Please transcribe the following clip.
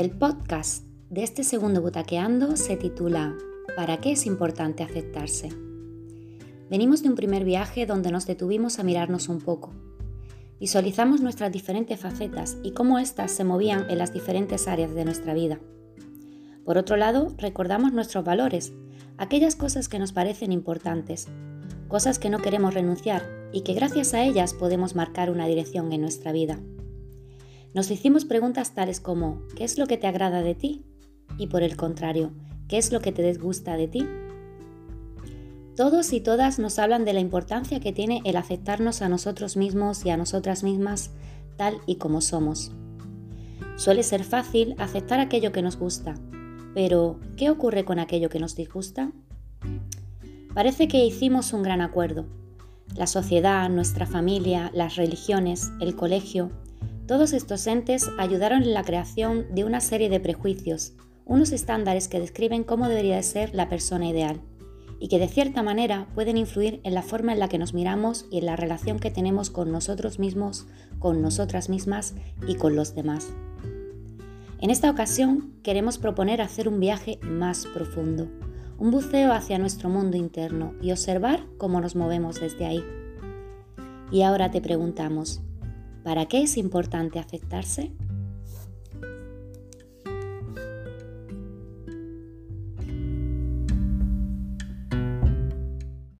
El podcast de este segundo Butaqueando se titula ¿Para qué es importante aceptarse? Venimos de un primer viaje donde nos detuvimos a mirarnos un poco. Visualizamos nuestras diferentes facetas y cómo éstas se movían en las diferentes áreas de nuestra vida. Por otro lado, recordamos nuestros valores, aquellas cosas que nos parecen importantes, cosas que no queremos renunciar y que gracias a ellas podemos marcar una dirección en nuestra vida. Nos hicimos preguntas tales como ¿qué es lo que te agrada de ti? Y por el contrario, ¿qué es lo que te disgusta de ti? Todos y todas nos hablan de la importancia que tiene el aceptarnos a nosotros mismos y a nosotras mismas tal y como somos. Suele ser fácil aceptar aquello que nos gusta, pero ¿qué ocurre con aquello que nos disgusta? Parece que hicimos un gran acuerdo. La sociedad, nuestra familia, las religiones, el colegio, todos estos entes ayudaron en la creación de una serie de prejuicios, unos estándares que describen cómo debería ser la persona ideal y que de cierta manera pueden influir en la forma en la que nos miramos y en la relación que tenemos con nosotros mismos, con nosotras mismas y con los demás. En esta ocasión queremos proponer hacer un viaje más profundo, un buceo hacia nuestro mundo interno y observar cómo nos movemos desde ahí. Y ahora te preguntamos, ¿Para qué es importante aceptarse?